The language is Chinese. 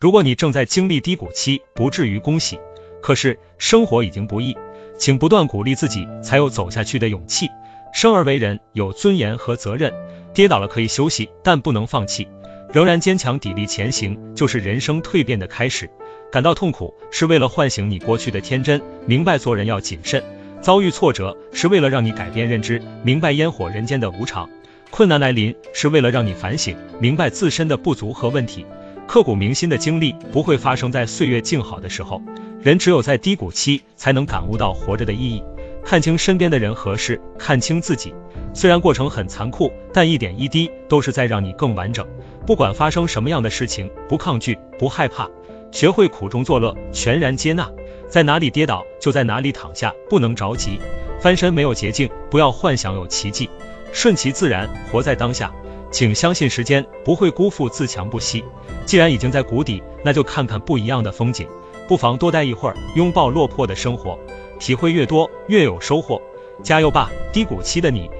如果你正在经历低谷期，不至于恭喜。可是生活已经不易，请不断鼓励自己，才有走下去的勇气。生而为人，有尊严和责任，跌倒了可以休息，但不能放弃，仍然坚强砥砺前行，就是人生蜕变的开始。感到痛苦是为了唤醒你过去的天真，明白做人要谨慎；遭遇挫折是为了让你改变认知，明白烟火人间的无常；困难来临是为了让你反省，明白自身的不足和问题。刻骨铭心的经历不会发生在岁月静好的时候，人只有在低谷期才能感悟到活着的意义，看清身边的人和事，看清自己。虽然过程很残酷，但一点一滴都是在让你更完整。不管发生什么样的事情，不抗拒，不害怕。学会苦中作乐，全然接纳，在哪里跌倒就在哪里躺下，不能着急。翻身没有捷径，不要幻想有奇迹，顺其自然，活在当下。请相信时间不会辜负自强不息。既然已经在谷底，那就看看不一样的风景，不妨多待一会儿，拥抱落魄的生活，体会越多越有收获。加油吧，低谷期的你，